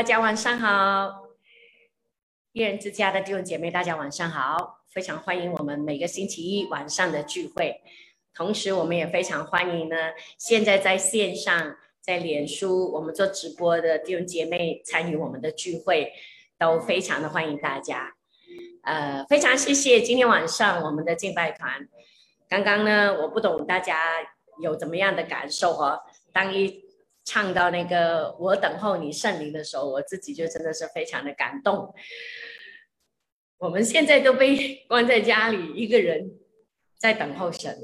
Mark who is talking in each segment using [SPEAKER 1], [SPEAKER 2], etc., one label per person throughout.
[SPEAKER 1] 大家晚上好，一人之家的弟兄姐妹，大家晚上好，非常欢迎我们每个星期一晚上的聚会。同时，我们也非常欢迎呢，现在在线上在脸书我们做直播的弟兄姐妹参与我们的聚会，都非常的欢迎大家。呃，非常谢谢今天晚上我们的敬拜团。刚刚呢，我不懂大家有怎么样的感受哦，当一。唱到那个“我等候你圣灵”的时候，我自己就真的是非常的感动。我们现在都被关在家里，一个人在等候神，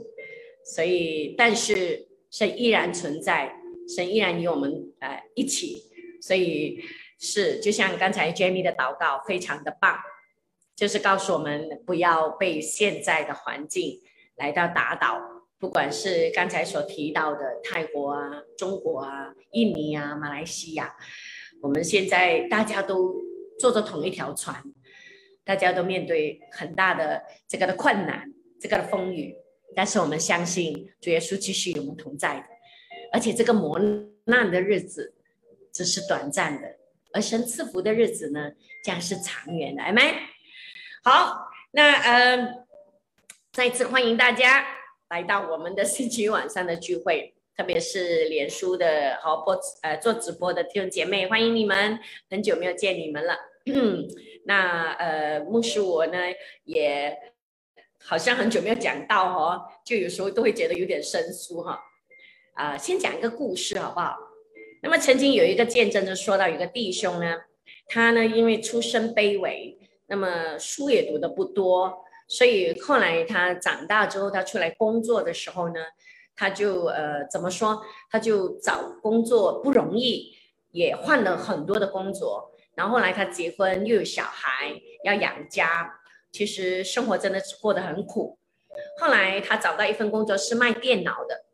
[SPEAKER 1] 所以但是神依然存在，神依然与我们呃一起，所以是就像刚才 Jamie 的祷告，非常的棒，就是告诉我们不要被现在的环境来到打倒。不管是刚才所提到的泰国啊、中国啊、印尼啊、马来西亚，我们现在大家都坐着同一条船，大家都面对很大的这个的困难、这个的风雨，但是我们相信主耶稣继续与我们同在的，而且这个磨难的日子只是短暂的，而神赐福的日子呢，将是长远的。阿门。好，那呃，再次欢迎大家。来到我们的星期晚上的聚会，特别是脸书的和播呃做直播的弟兄姐妹，欢迎你们！很久没有见你们了。那呃，牧师我呢也好像很久没有讲到哦，就有时候都会觉得有点生疏哈。啊，先讲一个故事好不好？那么曾经有一个见证就说到，有个弟兄呢，他呢因为出身卑微，那么书也读的不多。所以后来他长大之后，他出来工作的时候呢，他就呃怎么说？他就找工作不容易，也换了很多的工作。然后后来他结婚又有小孩要养家，其实生活真的是过得很苦。后来他找到一份工作是卖电脑的。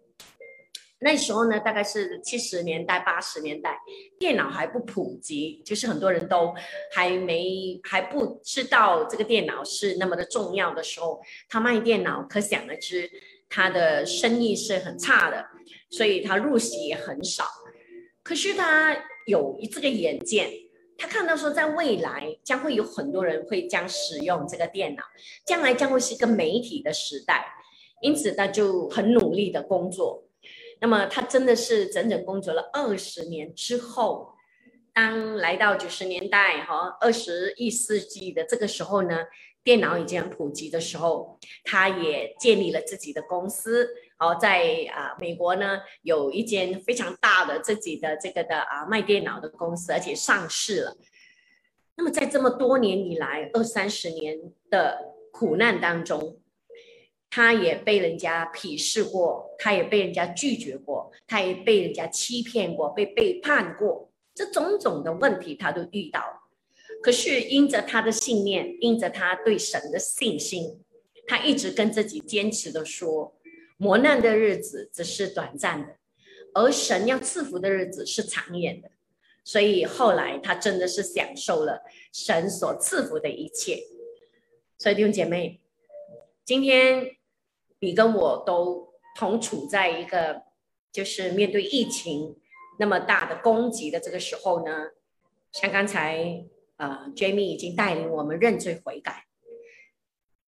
[SPEAKER 1] 那时候呢，大概是七十年代、八十年代，电脑还不普及，就是很多人都还没还不知道这个电脑是那么的重要的时候，他卖电脑，可想而知他的生意是很差的，所以他入息也很少。可是他有这个眼见，他看到说，在未来将会有很多人会将使用这个电脑，将来将会是一个媒体的时代，因此他就很努力的工作。那么他真的是整整工作了二十年之后，当来到九十年代哈二十一世纪的这个时候呢，电脑已经很普及的时候，他也建立了自己的公司，好在啊美国呢有一间非常大的自己的这个的啊卖电脑的公司，而且上市了。那么在这么多年以来二三十年的苦难当中。他也被人家鄙视过，他也被人家拒绝过，他也被人家欺骗过，被背叛过，这种种的问题他都遇到。可是因着他的信念，因着他对神的信心，他一直跟自己坚持的说：磨难的日子只是短暂的，而神要赐福的日子是长远的。所以后来他真的是享受了神所赐福的一切。所以弟兄姐妹，今天。你跟我都同处在一个，就是面对疫情那么大的攻击的这个时候呢，像刚才呃，Jamie 已经带领我们认罪悔改。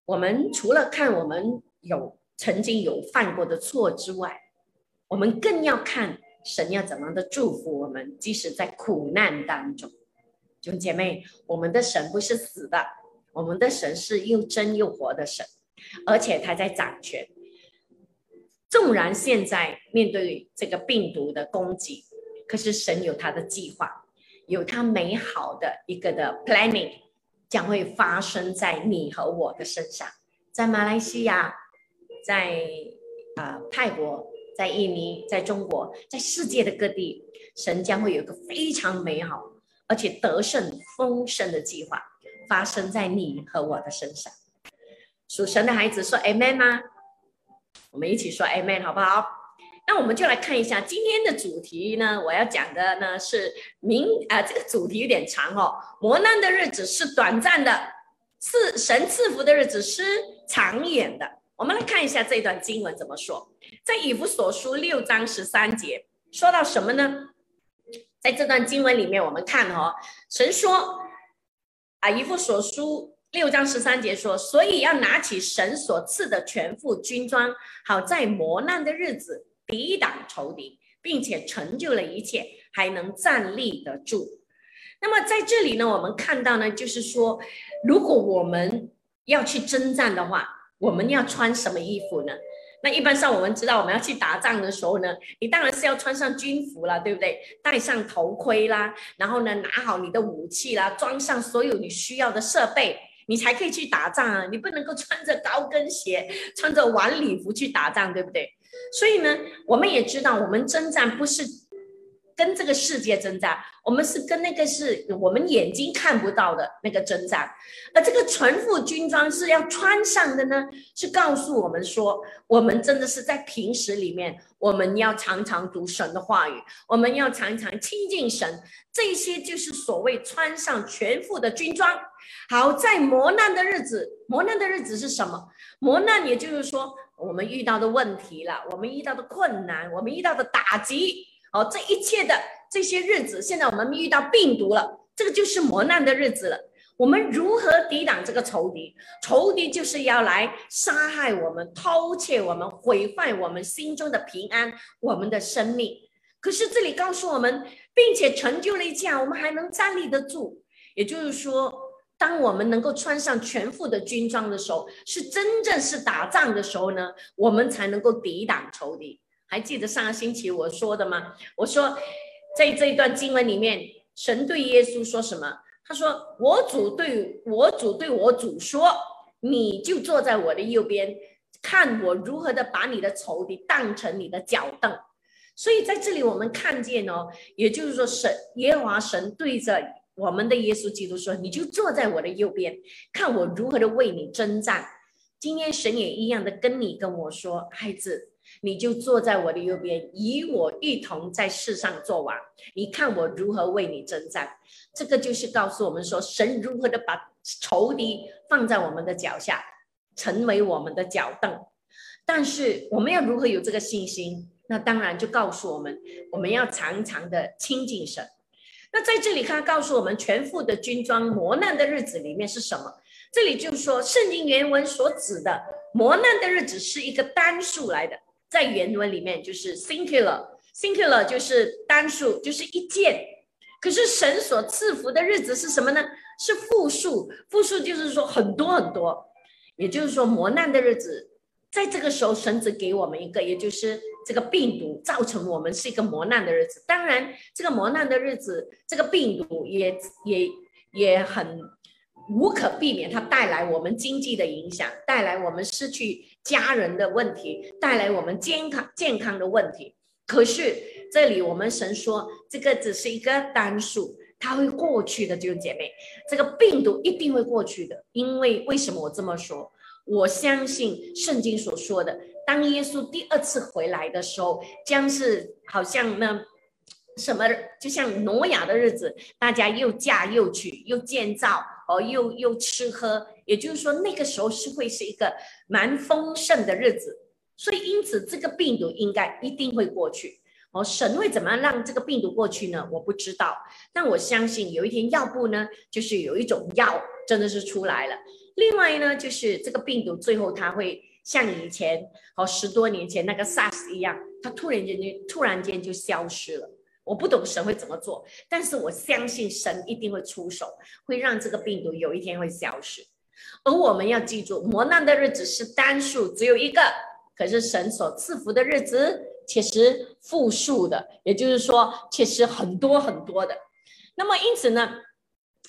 [SPEAKER 1] 我们除了看我们有曾经有犯过的错之外，我们更要看神要怎样的祝福我们，即使在苦难当中。弟兄姐妹，我们的神不是死的，我们的神是又真又活的神。而且他在掌权，纵然现在面对这个病毒的攻击，可是神有他的计划，有他美好的一个的 planning，将会发生在你和我的身上，在马来西亚，在啊泰国，在印尼，在中国，在世界的各地，神将会有一个非常美好而且得胜丰盛的计划，发生在你和我的身上。属神的孩子说 Amen 吗？我们一起说 Amen 好不好？那我们就来看一下今天的主题呢。我要讲的呢是明啊，这个主题有点长哦。磨难的日子是短暂的，赐神赐福的日子是长远的。我们来看一下这段经文怎么说，在以弗所书六章十三节说到什么呢？在这段经文里面，我们看哦，神说啊，以弗所书六章十三节说，所以要拿起神所赐的全副军装，好在磨难的日子抵挡仇敌，并且成就了一切，还能站立得住。那么在这里呢，我们看到呢，就是说，如果我们要去征战的话，我们要穿什么衣服呢？那一般上我们知道，我们要去打仗的时候呢，你当然是要穿上军服了，对不对？戴上头盔啦，然后呢，拿好你的武器啦，装上所有你需要的设备，你才可以去打仗啊！你不能够穿着高跟鞋、穿着晚礼服去打仗，对不对？所以呢，我们也知道，我们征战不是。跟这个世界征战，我们是跟那个是我们眼睛看不到的那个征战，而这个全副军装是要穿上的呢，是告诉我们说，我们真的是在平时里面，我们要常常读神的话语，我们要常常亲近神，这些就是所谓穿上全副的军装。好，在磨难的日子，磨难的日子是什么？磨难也就是说，我们遇到的问题了，我们遇到的困难，我们遇到的打击。哦，这一切的这些日子，现在我们遇到病毒了，这个就是磨难的日子了。我们如何抵挡这个仇敌？仇敌就是要来杀害我们、偷窃我们、毁坏我们心中的平安、我们的生命。可是这里告诉我们，并且成就了一切，我们还能站立得住。也就是说，当我们能够穿上全副的军装的时候，是真正是打仗的时候呢，我们才能够抵挡仇敌。还记得上个星期我说的吗？我说，在这一段经文里面，神对耶稣说什么？他说：“我主对我主对我主说，你就坐在我的右边，看我如何的把你的仇敌当成你的脚凳。”所以在这里我们看见哦，也就是说，神耶和华神对着我们的耶稣基督说：“你就坐在我的右边，看我如何的为你征战。”今天神也一样的跟你跟我说，孩子。你就坐在我的右边，与我一同在世上作王。你看我如何为你征战。这个就是告诉我们说，神如何的把仇敌放在我们的脚下，成为我们的脚凳。但是我们要如何有这个信心？那当然就告诉我们，我们要常常的亲近神。那在这里，他告诉我们，全副的军装，磨难的日子里面是什么？这里就是说，圣经原文所指的磨难的日子是一个单数来的。在原文里面就是 singular，singular 就是单数，就是一件。可是神所赐福的日子是什么呢？是复数，复数就是说很多很多。也就是说磨难的日子，在这个时候神只给我们一个，也就是这个病毒造成我们是一个磨难的日子。当然，这个磨难的日子，这个病毒也也也很。无可避免，它带来我们经济的影响，带来我们失去家人的问题，带来我们健康健康的问题。可是这里我们神说，这个只是一个单数，它会过去的，弟兄姐妹，这个病毒一定会过去的。因为为什么我这么说？我相信圣经所说的，当耶稣第二次回来的时候，将是好像呢什么，就像挪亚的日子，大家又嫁又娶又建造。哦，又又吃喝，也就是说，那个时候是会是一个蛮丰盛的日子，所以因此这个病毒应该一定会过去。哦，神会怎么样让这个病毒过去呢？我不知道，但我相信有一天要不呢，就是有一种药真的是出来了。另外呢，就是这个病毒最后它会像以前哦十多年前那个 SARS 一样，它突然间就突然间就消失了。我不懂神会怎么做，但是我相信神一定会出手，会让这个病毒有一天会消失。而我们要记住，磨难的日子是单数，只有一个；可是神所赐福的日子却是复数的，也就是说，却是很多很多的。那么因此呢，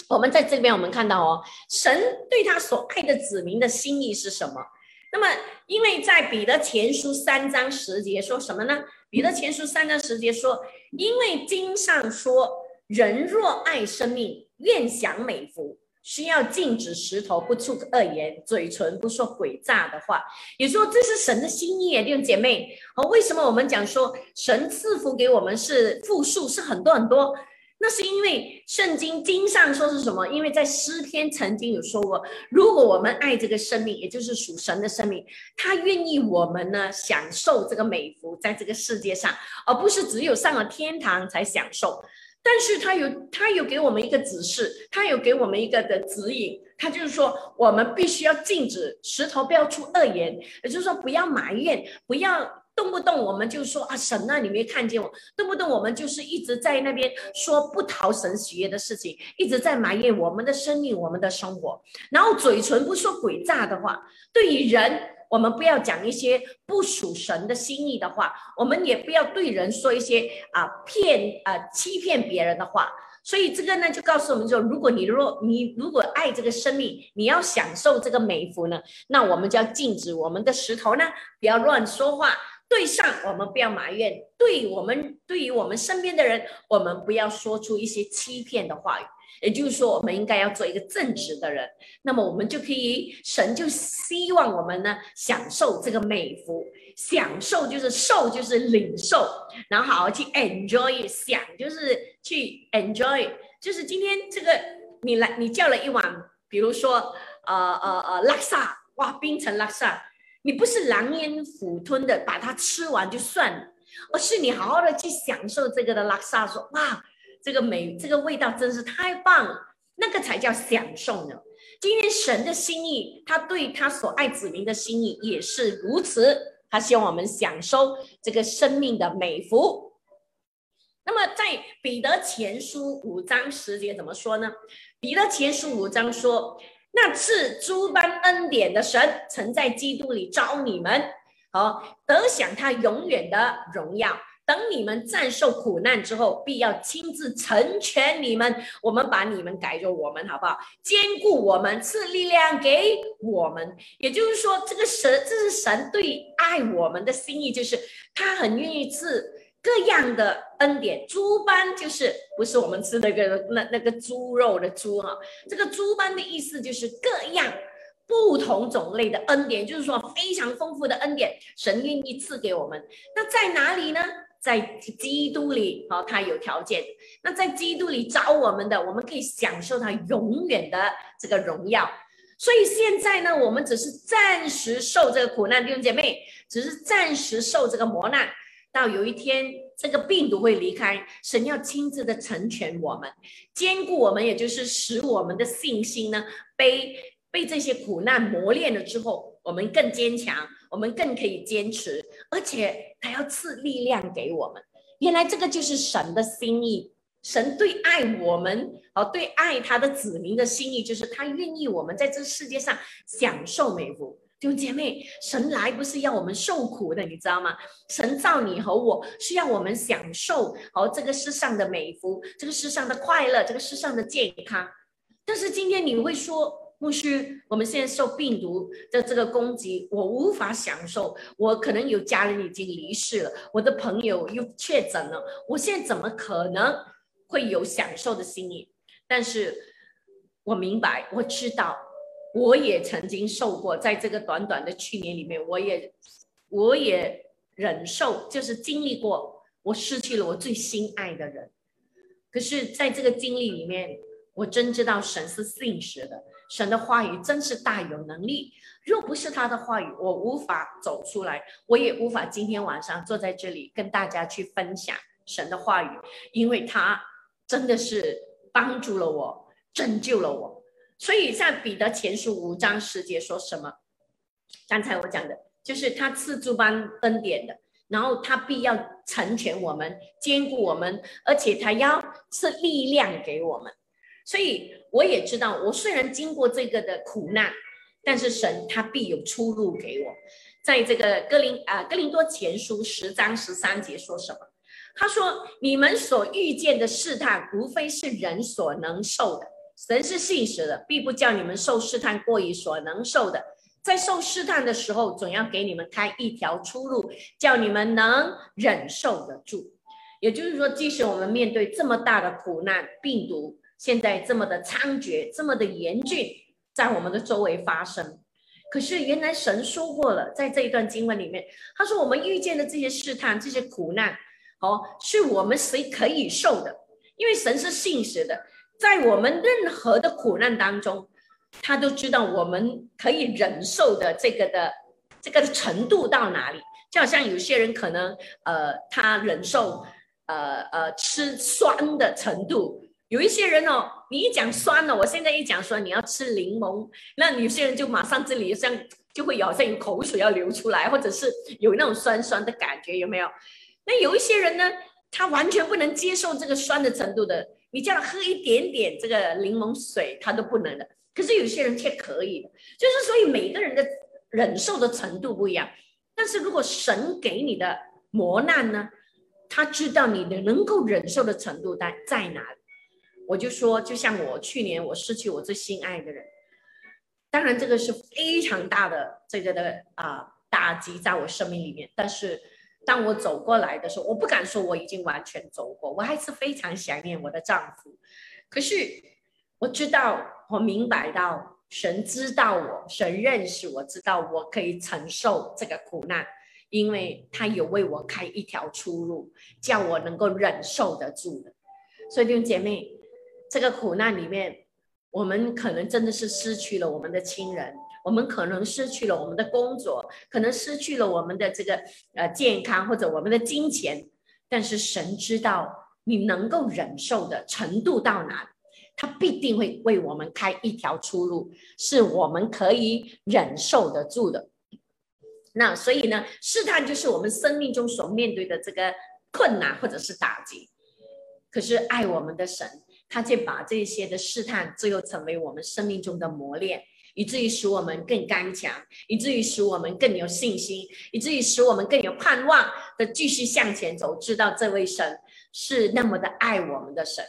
[SPEAKER 1] 我们在这边我们看到哦，神对他所爱的子民的心意是什么？那么因为在彼得前书三章十节说什么呢？彼得前书三章十节说。因为经上说，人若爱生命，愿享美福，需要禁止石头不出恶言，嘴唇不说诡诈的话。也说这是神的心意啊，弟兄姐妹。哦，为什么我们讲说神赐福给我们是复数，是很多很多？那是因为圣经经上说是什么？因为在诗篇曾经有说过，如果我们爱这个生命，也就是属神的生命，他愿意我们呢享受这个美福，在这个世界上，而不是只有上了天堂才享受。但是他有他有给我们一个指示，他有给我们一个的指引，他就是说我们必须要禁止石头不要出恶言，也就是说不要埋怨，不要。动不动我们就说啊，神啊，你没看见我？动不动我们就是一直在那边说不讨神喜悦的事情，一直在埋怨我们的生命、我们的生活，然后嘴唇不说诡诈的话。对于人，我们不要讲一些不属神的心意的话，我们也不要对人说一些啊骗啊欺骗别人的话。所以这个呢，就告诉我们说，如果你若你如果爱这个生命，你要享受这个美福呢，那我们就要禁止我们的石头呢，不要乱说话。对上我们不要埋怨，对我们对于我们身边的人，我们不要说出一些欺骗的话语。也就是说，我们应该要做一个正直的人。那么我们就可以，神就希望我们呢享受这个美福。享受就是受，就是领受，然后好好去 enjoy。享就是去 enjoy，就是今天这个你来，你叫了一碗，比如说呃呃呃拉萨，哇，冰城拉萨。你不是狼烟虎吞的把它吃完就算了，而是你好好的去享受这个的拉萨，说哇，这个美，这个味道真是太棒了，那个才叫享受呢。今天神的心意，他对他所爱子民的心意也是如此，他希望我们享受这个生命的美福。那么在彼得前书五章十节怎么说呢？彼得前书五章说。那赐诸般恩典的神，曾在基督里招你们，好得享他永远的荣耀。等你们战胜苦难之后，必要亲自成全你们。我们把你们改作我们，好不好？兼顾我们，赐力量给我们。也就是说，这个神，这是神对爱我们的心意，就是他很愿意赐。各样的恩典，猪斑就是不是我们吃那个那那个猪肉的猪哈，这个猪斑的意思就是各样不同种类的恩典，就是说非常丰富的恩典，神愿意赐给我们。那在哪里呢？在基督里，哦，他有条件。那在基督里找我们的，我们可以享受他永远的这个荣耀。所以现在呢，我们只是暂时受这个苦难，弟兄姐妹，只是暂时受这个磨难。到有一天，这个病毒会离开，神要亲自的成全我们，兼顾我们，也就是使我们的信心呢，被被这些苦难磨练了之后，我们更坚强，我们更可以坚持，而且他要赐力量给我们。原来这个就是神的心意，神对爱我们，哦，对爱他的子民的心意，就是他愿意我们在这世界上享受美福。弟姐妹，神来不是要我们受苦的，你知道吗？神造你和我是要我们享受哦这个世上的美福，这个世上的快乐，这个世上的健康。但是今天你会说，牧师，我们现在受病毒的这个攻击，我无法享受。我可能有家人已经离世了，我的朋友又确诊了，我现在怎么可能会有享受的心意？但是我明白，我知道。我也曾经受过，在这个短短的去年里面，我也，我也忍受，就是经历过，我失去了我最心爱的人。可是，在这个经历里面，我真知道神是信实的，神的话语真是大有能力。若不是他的话语，我无法走出来，我也无法今天晚上坐在这里跟大家去分享神的话语，因为他真的是帮助了我，拯救了我。所以像彼得前书五章十节说什么？刚才我讲的就是他赐诸般恩典的，然后他必要成全我们，兼顾我们，而且他要赐力量给我们。所以我也知道，我虽然经过这个的苦难，但是神他必有出路给我。在这个哥林啊哥林多前书十章十三节说什么？他说：“你们所遇见的试探，无非是人所能受的。”神是信实的，必不叫你们受试探过于所能受的。在受试探的时候，总要给你们开一条出路，叫你们能忍受得住。也就是说，即使我们面对这么大的苦难，病毒现在这么的猖獗，这么的严峻，在我们的周围发生，可是原来神说过了，在这一段经文里面，他说我们遇见的这些试探、这些苦难，哦，是我们谁可以受的？因为神是信实的。在我们任何的苦难当中，他都知道我们可以忍受的这个的这个程度到哪里。就好像有些人可能，呃，他忍受呃呃吃酸的程度。有一些人哦，你一讲酸了，我现在一讲说你要吃柠檬，那有些人就马上这里像就会好像有口水要流出来，或者是有那种酸酸的感觉，有没有？那有一些人呢，他完全不能接受这个酸的程度的，你叫他喝一点点这个柠檬水，他都不能的。可是有些人却可以的，就是所以每个人的忍受的程度不一样。但是如果神给你的磨难呢，他知道你的能够忍受的程度在在哪里。我就说，就像我去年我失去我最心爱的人，当然这个是非常大的这个的啊打击在我生命里面。但是当我走过来的时候，我不敢说我已经完全走过，我还是非常想念我的丈夫。可是我知道，我明白到神知道我，神认识我，知道我可以承受这个苦难，因为他有为我开一条出路，叫我能够忍受得住的。所以弟兄姐妹。这个苦难里面，我们可能真的是失去了我们的亲人，我们可能失去了我们的工作，可能失去了我们的这个呃健康或者我们的金钱。但是神知道你能够忍受的程度到哪，他必定会为我们开一条出路，是我们可以忍受得住的。那所以呢，试探就是我们生命中所面对的这个困难或者是打击。可是爱我们的神。他就把这些的试探，最后成为我们生命中的磨练，以至于使我们更刚强，以至于使我们更有信心，以至于使我们更有盼望的继续向前走。知道这位神是那么的爱我们的神，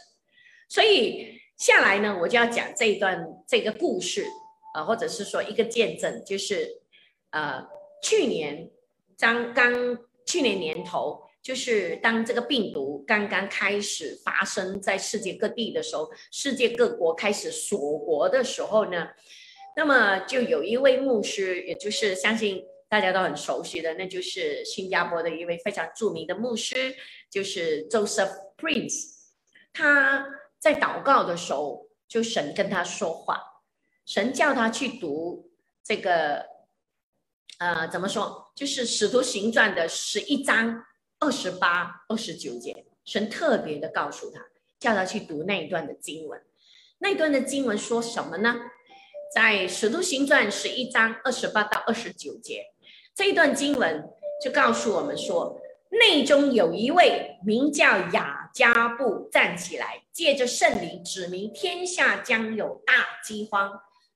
[SPEAKER 1] 所以下来呢，我就要讲这一段这个故事啊，或者是说一个见证，就是呃，去年刚刚去年年头。就是当这个病毒刚刚开始发生在世界各地的时候，世界各国开始锁国的时候呢，那么就有一位牧师，也就是相信大家都很熟悉的，那就是新加坡的一位非常著名的牧师，就是 Joseph Prince。他在祷告的时候，就神跟他说话，神叫他去读这个，呃，怎么说？就是《使徒行传》的十一章。二十八、二十九节，神特别的告诉他，叫他去读那一段的经文。那一段的经文说什么呢？在《使徒行传》十一章二十八到二十九节，这一段经文就告诉我们说，内中有一位名叫雅加布站起来，借着圣灵指明天下将有大饥荒。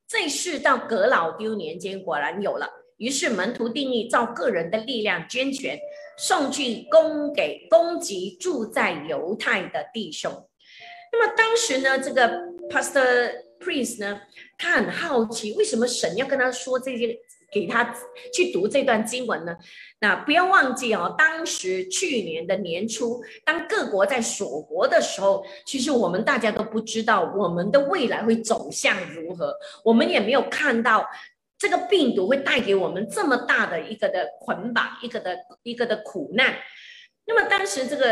[SPEAKER 1] 这事到格老丢年间果然有了，于是门徒定义照个人的力量捐钱。送去供给供给住在犹太的弟兄。那么当时呢，这个 Pastor Prince 呢，他很好奇，为什么神要跟他说这些，给他去读这段经文呢？那不要忘记哦，当时去年的年初，当各国在锁国的时候，其实我们大家都不知道我们的未来会走向如何，我们也没有看到。这个病毒会带给我们这么大的一个的捆绑，一个的一个的苦难。那么当时这个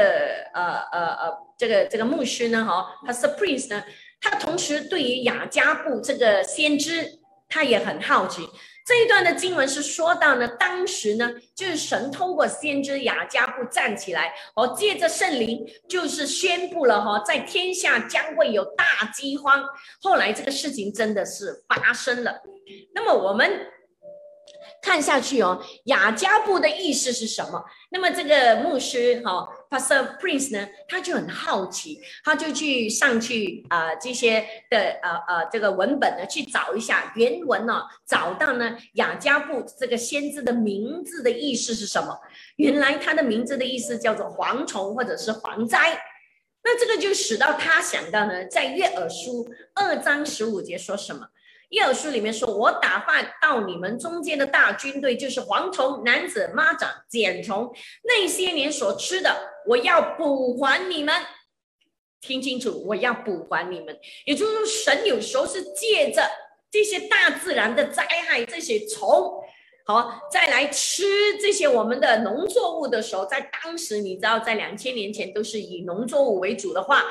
[SPEAKER 1] 呃呃呃，这个这个牧师呢，哈，他是 Prince 呢，他同时对于雅加布这个先知，他也很好奇。这一段的经文是说到呢，当时呢，就是神通过先知雅加布站起来，哦，借着圣灵，就是宣布了哈，在天下将会有大饥荒。后来这个事情真的是发生了。那么我们。看下去哦，雅加布的意思是什么？那么这个牧师哈，Pastor Prince 呢，他就很好奇，他就去上去啊这些的呃呃这个文本呢去找一下原文呢，找到呢雅加布这个先知的名字的意思是什么？原来他的名字的意思叫做蝗虫或者是蝗灾，那这个就使到他想到呢，在约珥书二章十五节说什么？耶尔书里面说：“我打发到你们中间的大军队，就是蝗虫、男子、蚂蚱、茧虫，那些年所吃的，我要补还你们。听清楚，我要补还你们。也就是说，神有时候是借着这些大自然的灾害，这些虫，好再来吃这些我们的农作物的时候，在当时你知道，在两千年前都是以农作物为主的话。”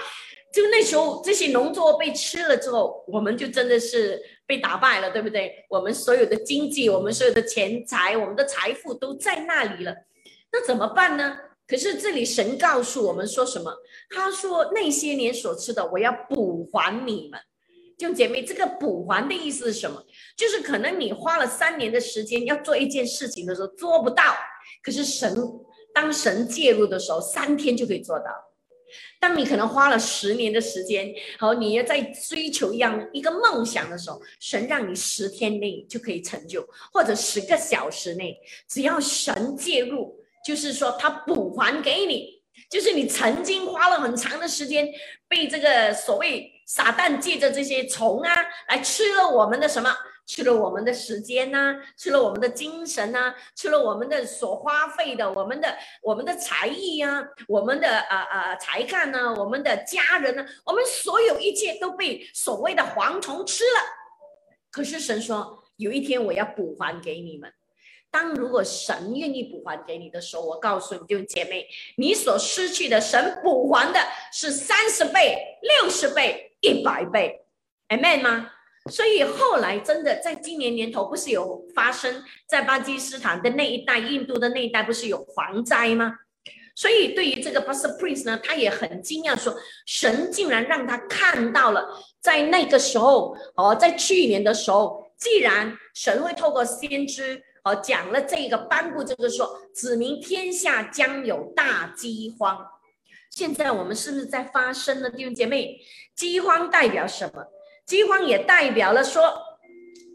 [SPEAKER 1] 就那时候，这些农作物被吃了之后，我们就真的是被打败了，对不对？我们所有的经济，我们所有的钱财，我们的财富都在那里了。那怎么办呢？可是这里神告诉我们说什么？他说那些年所吃的，我要补还你们。弟兄姐妹，这个补还的意思是什么？就是可能你花了三年的时间要做一件事情的时候做不到，可是神当神介入的时候，三天就可以做到。当你可能花了十年的时间，好，你要在追求一样一个梦想的时候，神让你十天内就可以成就，或者十个小时内，只要神介入。就是说，他补还给你，就是你曾经花了很长的时间，被这个所谓撒旦借着这些虫啊来吃了我们的什么，吃了我们的时间呐，吃了我们的精神呐，吃了我们的所花费的，我们的我们的才艺呀，我们的呃呃才干呢，我们的家人呢，我们所有一切都被所谓的蝗虫吃了。可是神说，有一天我要补还给你们。当如果神愿意补还给你的时候，我告诉你，弟兄姐妹，你所失去的，神补还的是三十倍、六十倍、一百倍，amen 吗？所以后来真的在今年年头，不是有发生在巴基斯坦的那一带、印度的那一带，不是有蝗灾吗？所以对于这个 Pastor Prince 呢，他也很惊讶，说神竟然让他看到了，在那个时候，哦，在去年的时候，既然神会透过先知。哦，讲了这个颁布这个说，指明天下将有大饥荒。现在我们是不是在发生呢？弟兄姐妹，饥荒代表什么？饥荒也代表了说，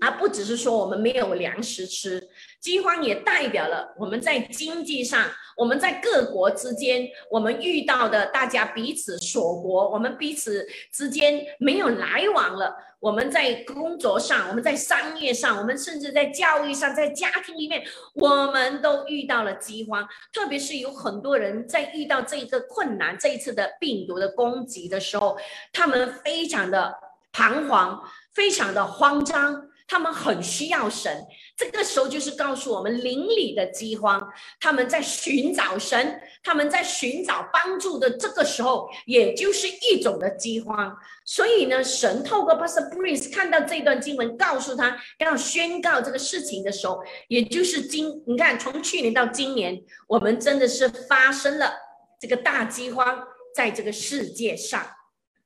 [SPEAKER 1] 而不只是说我们没有粮食吃。饥荒也代表了我们在经济上，我们在各国之间，我们遇到的大家彼此锁国，我们彼此之间没有来往了。我们在工作上，我们在商业上，我们甚至在教育上，在家庭里面，我们都遇到了饥荒。特别是有很多人在遇到这一个困难，这一次的病毒的攻击的时候，他们非常的彷徨，非常的慌张。他们很需要神，这个时候就是告诉我们邻里的饥荒，他们在寻找神，他们在寻找帮助的这个时候，也就是一种的饥荒。所以呢，神透过 Pastor Prince 看到这段经文，告诉他要宣告这个事情的时候，也就是今你看，从去年到今年，我们真的是发生了这个大饥荒在这个世界上。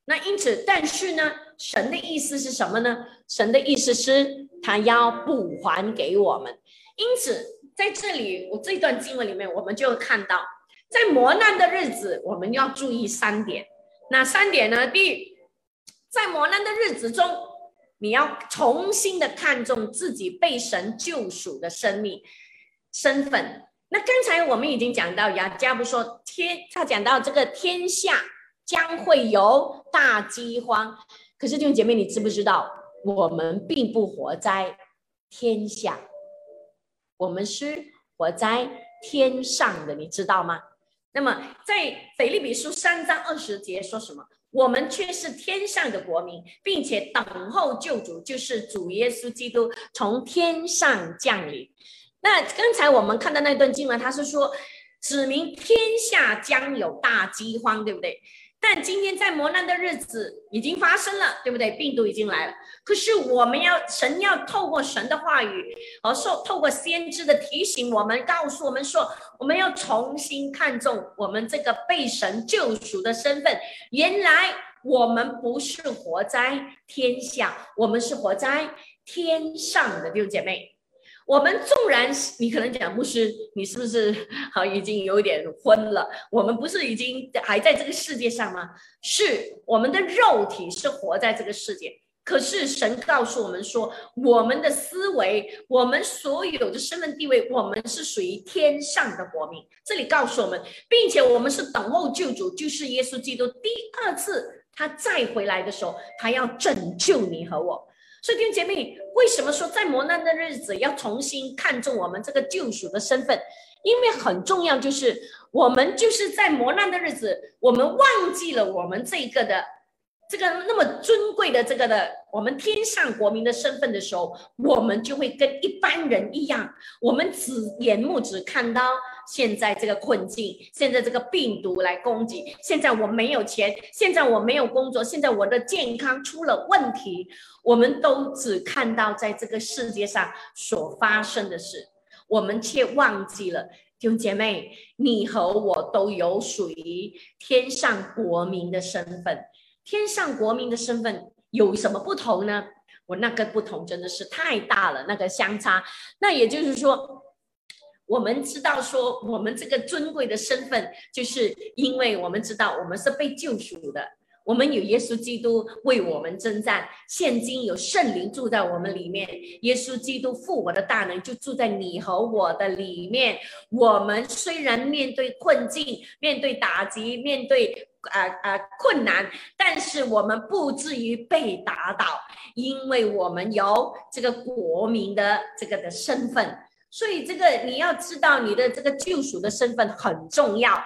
[SPEAKER 1] 那因此，但是呢？神的意思是什么呢？神的意思是，他要补还给我们。因此，在这里，我这段经文里面，我们就看到，在磨难的日子，我们要注意三点。哪三点呢？第一，在磨难的日子中，你要重新的看重自己被神救赎的生命身份。那刚才我们已经讲到，雅加布说天，他讲到这个天下将会有大饥荒。可是弟兄姐妹，你知不知道，我们并不活在天下，我们是活在天上的，你知道吗？那么在腓立比书三章二十节说什么？我们却是天上的国民，并且等候救主，就是主耶稣基督从天上降临。那刚才我们看到那段经文，他是说指明天下将有大饥荒，对不对？但今天在磨难的日子已经发生了，对不对？病毒已经来了。可是我们要神要透过神的话语，和受透过先知的提醒，我们告诉我们说，我们要重新看重我们这个被神救赎的身份。原来我们不是活在天下，我们是活在天上的弟兄姐妹。我们纵然你可能讲牧师，你是不是好已经有点昏了？我们不是已经还在这个世界上吗？是我们的肉体是活在这个世界，可是神告诉我们说，我们的思维，我们所有的身份地位，我们是属于天上的国民。这里告诉我们，并且我们是等候救主，就是耶稣基督第二次他再回来的时候，他要拯救你和我。所以弟兄姐妹，为什么说在磨难的日子要重新看重我们这个救赎的身份？因为很重要，就是我们就是在磨难的日子，我们忘记了我们这个的这个那么尊贵的这个的我们天上国民的身份的时候，我们就会跟一般人一样，我们只眼目只看到。现在这个困境，现在这个病毒来攻击，现在我没有钱，现在我没有工作，现在我的健康出了问题，我们都只看到在这个世界上所发生的事，我们却忘记了弟兄姐妹，你和我都有属于天上国民的身份。天上国民的身份有什么不同呢？我那个不同真的是太大了，那个相差。那也就是说，我们知道说，我们这个尊贵的身份，就是因为我们知道我们是被救赎的。我们有耶稣基督为我们征战，现今有圣灵住在我们里面，耶稣基督复活的大能就住在你和我的里面。我们虽然面对困境、面对打击、面对呃呃困难，但是我们不至于被打倒，因为我们有这个国民的这个的身份。所以这个你要知道，你的这个救赎的身份很重要。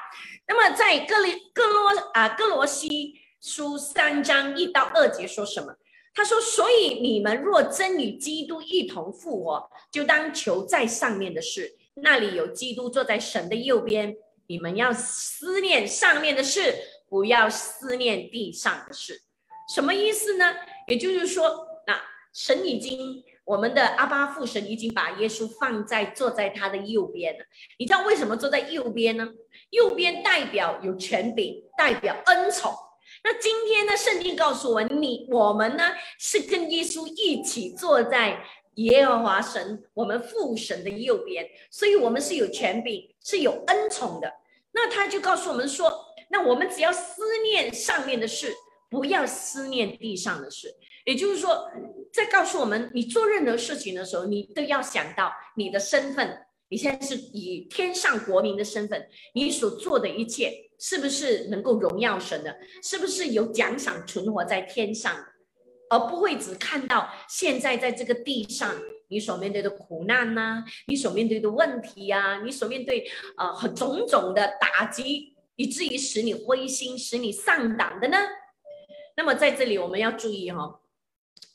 [SPEAKER 1] 那么在哥里哥罗啊各罗西。书三章一到二节说什么？他说：“所以你们若真与基督一同复活，就当求在上面的事，那里有基督坐在神的右边。你们要思念上面的事，不要思念地上的事。什么意思呢？也就是说，那神已经，我们的阿巴父神已经把耶稣放在坐在他的右边了。你知道为什么坐在右边呢？右边代表有权柄，代表恩宠。”那今天呢？圣经告诉我们，你我们呢是跟耶稣一起坐在耶和华神、我们父神的右边，所以我们是有权柄、是有恩宠的。那他就告诉我们说，那我们只要思念上面的事，不要思念地上的事。也就是说，在告诉我们，你做任何事情的时候，你都要想到你的身份。你现在是以天上国民的身份，你所做的一切。是不是能够荣耀神的？是不是有奖赏存活在天上，而不会只看到现在在这个地上你所面对的苦难呐，你所面对的问题呀，你所面对呃和种种的打击，以至于使你灰心、使你上当的呢？那么在这里我们要注意哈，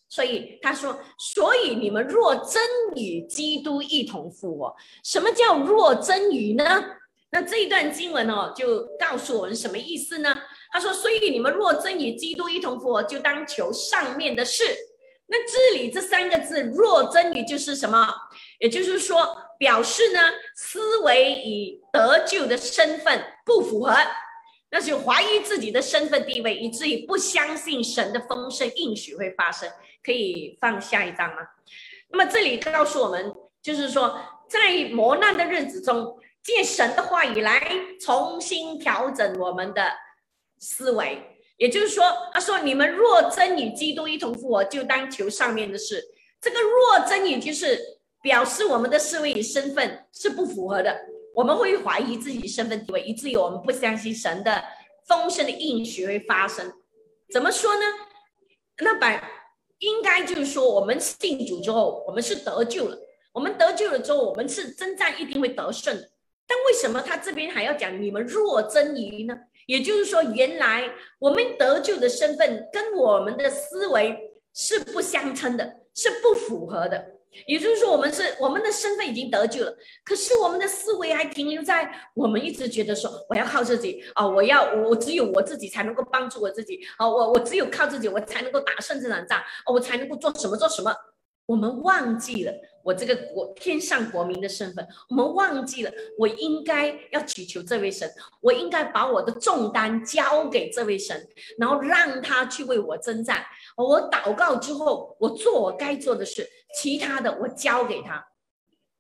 [SPEAKER 1] 所以他说，所以你们若真与基督一同复活，什么叫若真与呢？那这一段经文哦，就告诉我们什么意思呢？他说：“所以你们若真与基督一同复活，就当求上面的事。”那这里这三个字“若真与”就是什么？也就是说，表示呢，思维与得救的身份不符合，那就怀疑自己的身份地位，以至于不相信神的丰盛应许会发生。可以放下一张吗？那么这里告诉我们，就是说，在磨难的日子中。借神的话语来重新调整我们的思维，也就是说，他说：“你们若真与基督一同复活，就当求上面的事。”这个“若真”与就是表示我们的思维与身份是不符合的，我们会怀疑自己身份地位，以至于我们不相信神的丰盛的应许会发生。怎么说呢？那本应该就是说，我们信主之后，我们是得救了。我们得救了之后，我们是征战一定会得胜。但为什么他这边还要讲你们若真于呢？也就是说，原来我们得救的身份跟我们的思维是不相称的，是不符合的。也就是说，我们是我们的身份已经得救了，可是我们的思维还停留在我们一直觉得说我要靠自己啊，我要我只有我自己才能够帮助我自己啊，我我只有靠自己我才能够打胜这场仗，哦我才能够做什么做什么。我们忘记了我这个国天上国民的身份，我们忘记了我应该要祈求这位神，我应该把我的重担交给这位神，然后让他去为我征战。我祷告之后，我做我该做的事，其他的我交给他。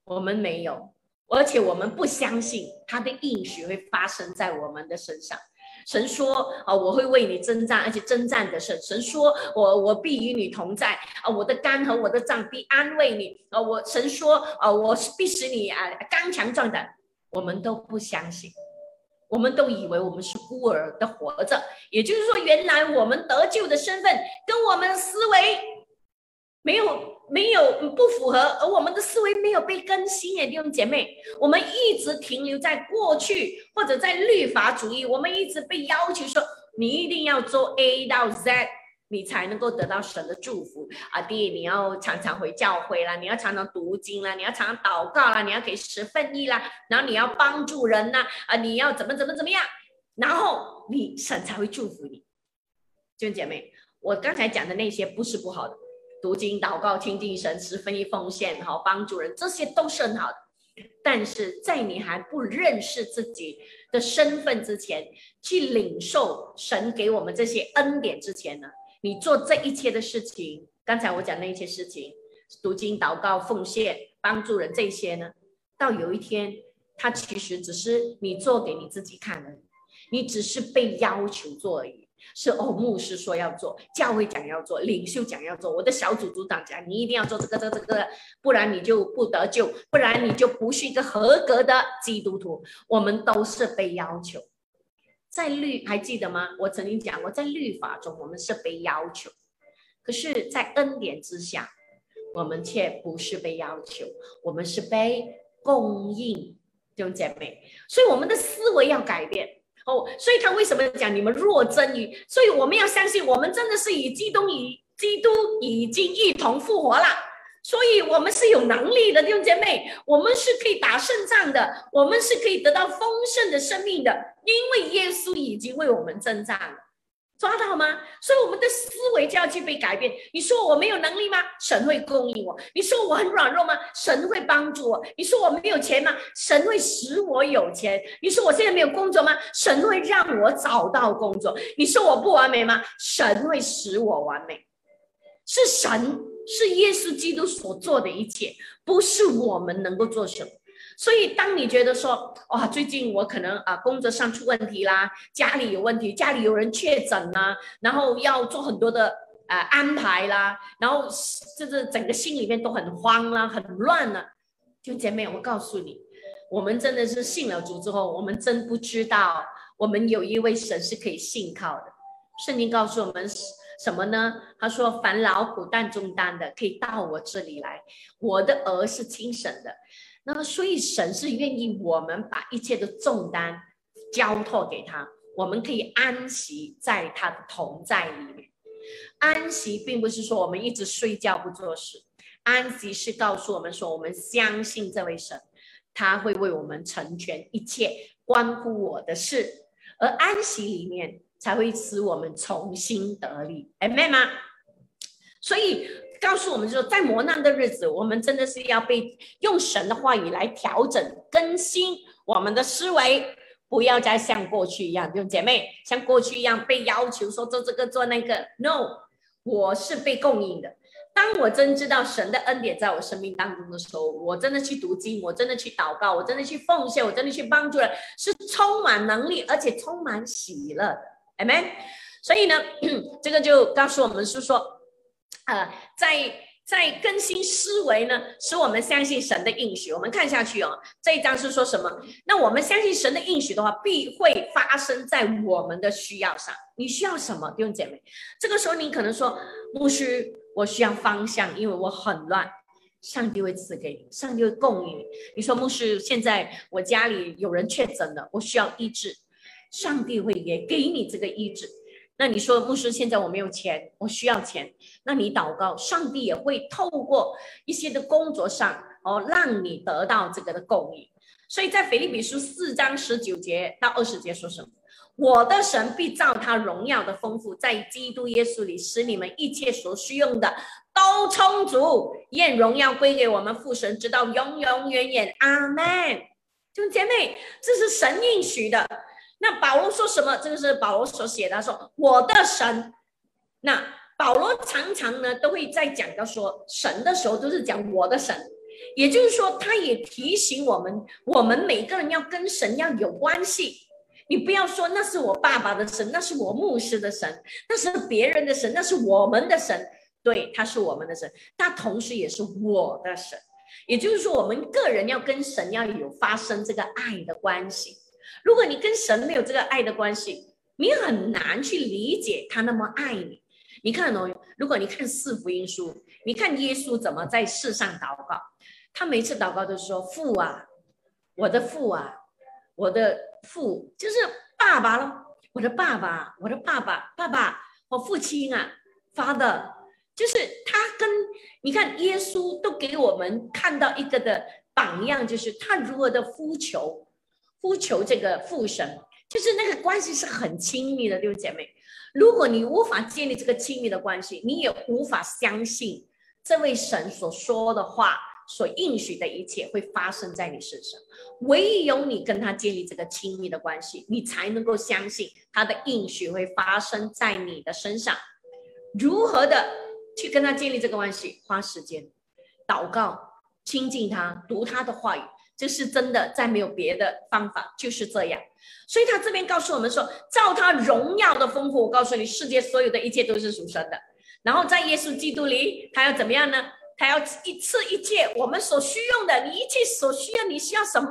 [SPEAKER 1] 我们没有，而且我们不相信他的应许会发生在我们的身上。神说：“啊，我会为你征战，而且征战的是神说，我我必与你同在啊，我的肝和我的脏必安慰你啊。我神说，啊，我必使你啊刚强壮胆。我们都不相信，我们都以为我们是孤儿的活着。也就是说，原来我们得救的身份跟我们思维没有。”没有不符合，而我们的思维没有被更新耶，弟兄姐妹，我们一直停留在过去或者在律法主义，我们一直被要求说你一定要做 A 到 Z，你才能够得到神的祝福啊！弟，你要常常回教会啦，你要常常读经啦，你要常常祷告啦，你要给十分意啦，然后你要帮助人呐，啊，你要怎么怎么怎么样，然后你神才会祝福你。弟兄姐妹，我刚才讲的那些不是不好的。读经、祷告、亲近神、十分一奉献，好帮助人，这些都是很好的。但是在你还不认识自己的身份之前，去领受神给我们这些恩典之前呢，你做这一切的事情，刚才我讲那一些事情，读经、祷告、奉献、帮助人这些呢，到有一天，它其实只是你做给你自己看的，你只是被要求做而已。是哦，牧师说要做，教会讲要做，领袖讲要做，我的小组组长讲，你一定要做这个、这、个这个，不然你就不得救，不然你就不是一个合格的基督徒。我们都是被要求，在律还记得吗？我曾经讲过，在律法中我们是被要求，可是，在恩典之下，我们却不是被要求，我们是被供应，弟兄姐妹。所以我们的思维要改变。哦，所以他为什么讲你们若真与？所以我们要相信，我们真的是与基督与基督已经一同复活了，所以我们是有能力的弟兄姐妹，我们是可以打胜仗的，我们是可以得到丰盛的生命的，因为耶稣已经为我们征战了。抓到吗？所以我们的思维就要去被改变。你说我没有能力吗？神会供应我。你说我很软弱吗？神会帮助我。你说我没有钱吗？神会使我有钱。你说我现在没有工作吗？神会让我找到工作。你说我不完美吗？神会使我完美。是神，是耶稣基督所做的一切，不是我们能够做什么。所以，当你觉得说，哇，最近我可能啊工作上出问题啦，家里有问题，家里有人确诊啦，然后要做很多的呃安排啦，然后就是整个心里面都很慌啦，很乱了。就姐妹，我告诉你，我们真的是信了主之后，我们真不知道，我们有一位神是可以信靠的。圣经告诉我们什么呢？他说：“凡劳苦担重担的，可以到我这里来，我的儿是轻省的。”那么，所以神是愿意我们把一切的重担交托给他，我们可以安息在他的同在里面。安息并不是说我们一直睡觉不做事，安息是告诉我们说，我们相信这位神，他会为我们成全一切关乎我的事，而安息里面才会使我们重新得力。哎，妹吗？所以。告诉我们说，在磨难的日子，我们真的是要被用神的话语来调整、更新我们的思维，不要再像过去一样，弟兄姐妹，像过去一样被要求说做这个做那个。No，我是被供应的。当我真知道神的恩典在我生命当中的时候，我真的去读经，我真的去祷告，我真的去奉献，我真的去帮助人，是充满能力，而且充满喜乐的。Amen。所以呢，这个就告诉我们是说。呃，在在更新思维呢，使我们相信神的应许。我们看下去哦，这一章是说什么？那我们相信神的应许的话，必会发生在我们的需要上。你需要什么，弟兄姐妹？这个时候你可能说，牧师，我需要方向，因为我很乱。上帝会赐给你，上帝会供应你。你说，牧师，现在我家里有人确诊了，我需要医治，上帝会也给你这个医治。那你说，牧师，现在我没有钱，我需要钱。那你祷告，上帝也会透过一些的工作上哦，让你得到这个的供应。所以在腓立比书四章十九节到二十节说什么？我的神必照他荣耀的丰富，在基督耶稣里，使你们一切所需用的都充足。愿荣耀归给我们父神，直到永永远远。阿门。弟兄姐妹，这是神应许的。那保罗说什么？这个是保罗所写的，说我的神。那保罗常常呢都会在讲到说神的时候，都是讲我的神，也就是说，他也提醒我们，我们每个人要跟神要有关系。你不要说那是我爸爸的神，那是我牧师的神，那是别人的神，那是我们的神。对，他是我们的神，他同时也是我的神。也就是说，我们个人要跟神要有发生这个爱的关系。如果你跟神没有这个爱的关系，你很难去理解他那么爱你。你看哦，如果你看四福音书，你看耶稣怎么在世上祷告，他每次祷告都说：“父啊，我的父啊，我的父就是爸爸了，我的爸爸，我的爸爸，爸爸，我父亲啊，，Father，，就是他跟你看耶稣都给我们看到一个的榜样，就是他如何的呼求。”呼求这个父神，就是那个关系是很亲密的，弟兄姐妹。如果你无法建立这个亲密的关系，你也无法相信这位神所说的话所应许的一切会发生在你身上。唯有你跟他建立这个亲密的关系，你才能够相信他的应许会发生在你的身上。如何的去跟他建立这个关系？花时间祷告，亲近他，读他的话语。这是真的，再没有别的方法，就是这样。所以他这边告诉我们说，照他荣耀的丰富，我告诉你，世界所有的一切都是属神的。然后在耶稣基督里，他要怎么样呢？他要一次一切我们所需用的，你一切所需要，你需要什么？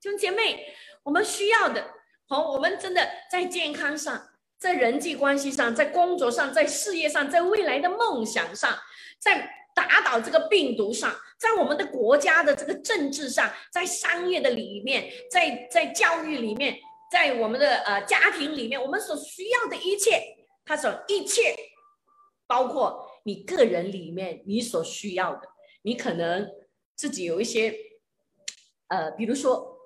[SPEAKER 1] 弟兄姐妹，我们需要的，好，我们真的在健康上，在人际关系上，在工作上，在事业上，在未来的梦想上，在。打倒这个病毒上，在我们的国家的这个政治上，在商业的里面，在在教育里面，在我们的呃家庭里面，我们所需要的一切，他说一切，包括你个人里面你所需要的，你可能自己有一些，呃，比如说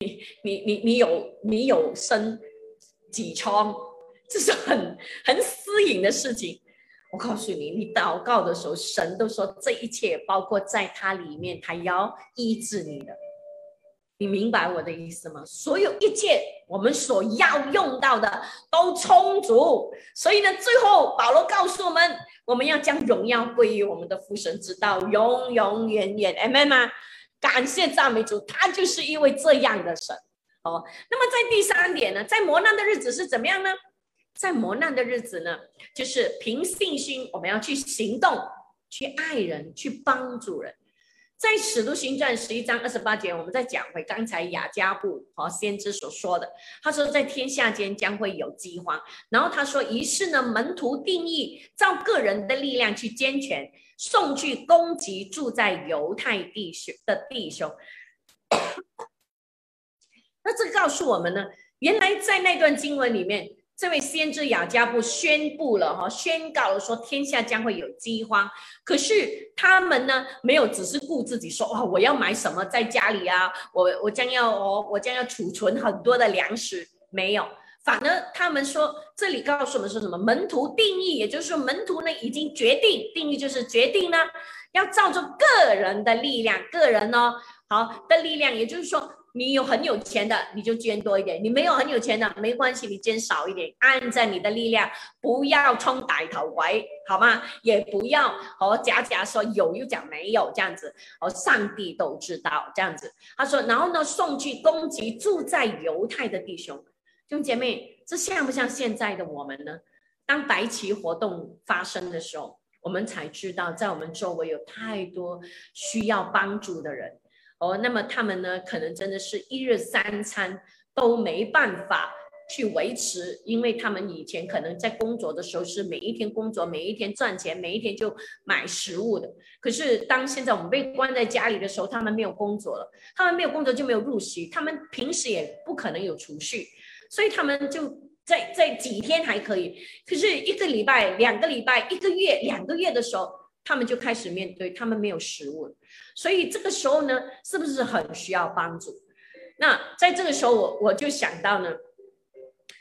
[SPEAKER 1] 你你你你有你有生几疮，这是很很私隐的事情。我告诉你，你祷告的时候，神都说这一切，包括在他里面，他要医治你的。你明白我的意思吗？所有一切我们所要用到的都充足。所以呢，最后保罗告诉我们，我们要将荣耀归于我们的父神，直到永永远远。阿门吗？感谢赞美主，他就是因为这样的神。哦，那么在第三点呢，在磨难的日子是怎么样呢？在磨难的日子呢，就是凭信心，我们要去行动，去爱人，去帮助人。在使徒行传十一章二十八节，我们再讲回刚才雅加布和先知所说的。他说，在天下间将会有饥荒。然后他说，于是呢，门徒定义照个人的力量去捐钱，送去供给住在犹太地兄的弟兄。那这告诉我们呢，原来在那段经文里面。这位先知雅加布宣布了哈，宣告了说天下将会有饥荒。可是他们呢，没有只是顾自己说哦，我要买什么在家里啊，我我将要哦，我将要储存很多的粮食。没有，反而他们说这里告诉我们说什么？门徒定义，也就是说门徒呢已经决定，定义就是决定呢，要照着个人的力量，个人呢好的力量，也就是说。你有很有钱的，你就捐多一点；你没有很有钱的，没关系，你捐少一点。按着你的力量，不要冲歹头鬼，好吗？也不要和假假说有又讲没有这样子。哦，上帝都知道这样子。他说，然后呢，送去攻击住在犹太的弟兄弟兄姐妹，这像不像现在的我们呢？当白旗活动发生的时候，我们才知道，在我们周围有太多需要帮助的人。哦，那么他们呢，可能真的是一日三餐都没办法去维持，因为他们以前可能在工作的时候是每一天工作，每一天赚钱，每一天就买食物的。可是当现在我们被关在家里的时候，他们没有工作了，他们没有工作就没有入息，他们平时也不可能有储蓄，所以他们就在在几天还可以，可是一个礼拜、两个礼拜、一个月、两个月的时候。他们就开始面对，他们没有食物，所以这个时候呢，是不是很需要帮助？那在这个时候，我我就想到呢，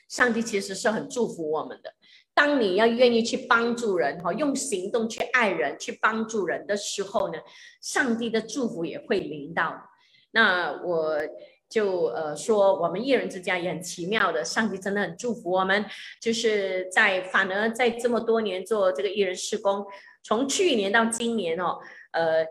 [SPEAKER 1] 上帝其实是很祝福我们的。当你要愿意去帮助人，哈，用行动去爱人，去帮助人的时候呢，上帝的祝福也会临到。那我就呃说，我们一人之家也很奇妙的，上帝真的很祝福我们，就是在反而在这么多年做这个一人施工。从去年到今年哦，呃，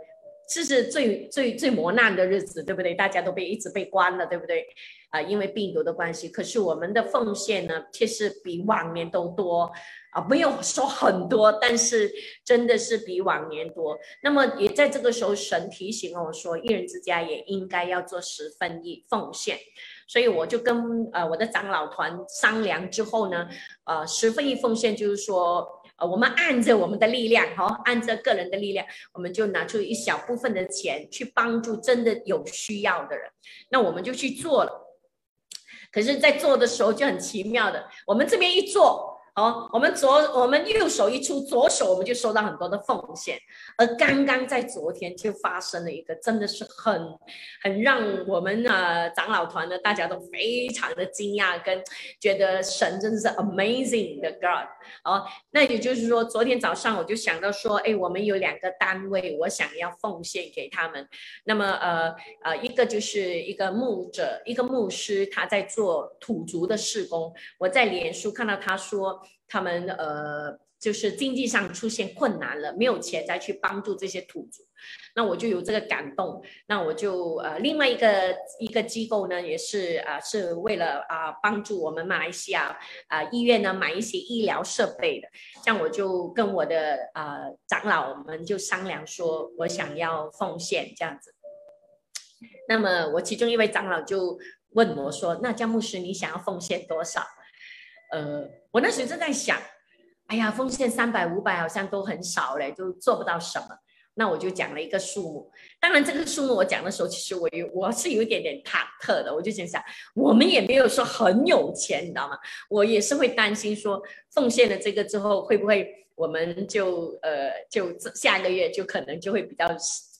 [SPEAKER 1] 这是最最最磨难的日子，对不对？大家都被一直被关了，对不对？啊，因为病毒的关系。可是我们的奉献呢，却是比往年都多啊，没有说很多，但是真的是比往年多。那么也在这个时候，神提醒了我说，一人之家也应该要做十分一奉献。所以我就跟呃我的长老团商量之后呢，呃，十分一奉献就是说。呃，我们按着我们的力量，哈，按着个人的力量，我们就拿出一小部分的钱去帮助真的有需要的人。那我们就去做了。可是，在做的时候就很奇妙的，我们这边一做，好，我们左我们右手一出，左手我们就收到很多的奉献。而刚刚在昨天就发生了一个，真的是很很让我们呃长老团的大家都非常的惊讶，跟觉得神真的是 amazing 的 God。哦，那也就是说，昨天早上我就想到说，哎，我们有两个单位，我想要奉献给他们。那么呃呃，一个就是一个牧者，一个牧师，他在做土族的事工。我在脸书看到他说。他们呃，就是经济上出现困难了，没有钱再去帮助这些土族，那我就有这个感动。那我就呃，另外一个一个机构呢，也是啊，是为了啊帮助我们马来西亚啊医院呢买一些医疗设备的。这样我就跟我的啊长老我们就商量说，我想要奉献这样子。那么我其中一位长老就问我说：“那江牧师，你想要奉献多少？”呃，我那时候正在想，哎呀，奉献三百五百好像都很少嘞，就做不到什么。那我就讲了一个数目。当然，这个数目我讲的时候，其实我有我是有一点点忐忑的。我就想想，我们也没有说很有钱，你知道吗？我也是会担心说，奉献了这个之后，会不会我们就呃就下个月就可能就会比较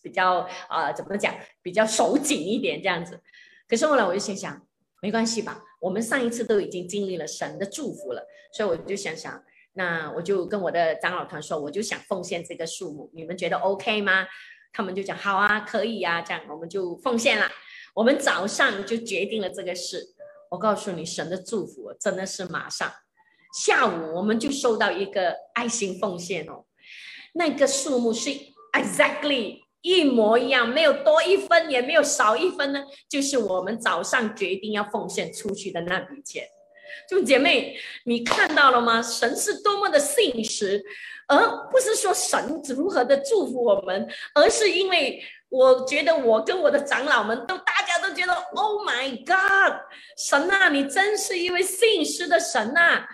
[SPEAKER 1] 比较啊怎么讲，比较手紧一点这样子。可是后来我就心想，没关系吧。我们上一次都已经经历了神的祝福了，所以我就想想，那我就跟我的长老团说，我就想奉献这个数目，你们觉得 OK 吗？他们就讲好啊，可以啊，这样我们就奉献了。我们早上就决定了这个事。我告诉你，神的祝福真的是马上。下午我们就收到一个爱心奉献哦，那个数目是 exactly。一模一样，没有多一分，也没有少一分呢。就是我们早上决定要奉献出去的那笔钱。就姐妹，你看到了吗？神是多么的信实，而不是说神如何的祝福我们，而是因为我觉得我跟我的长老们都大家都觉得，Oh my God，神啊，你真是一位信实的神呐，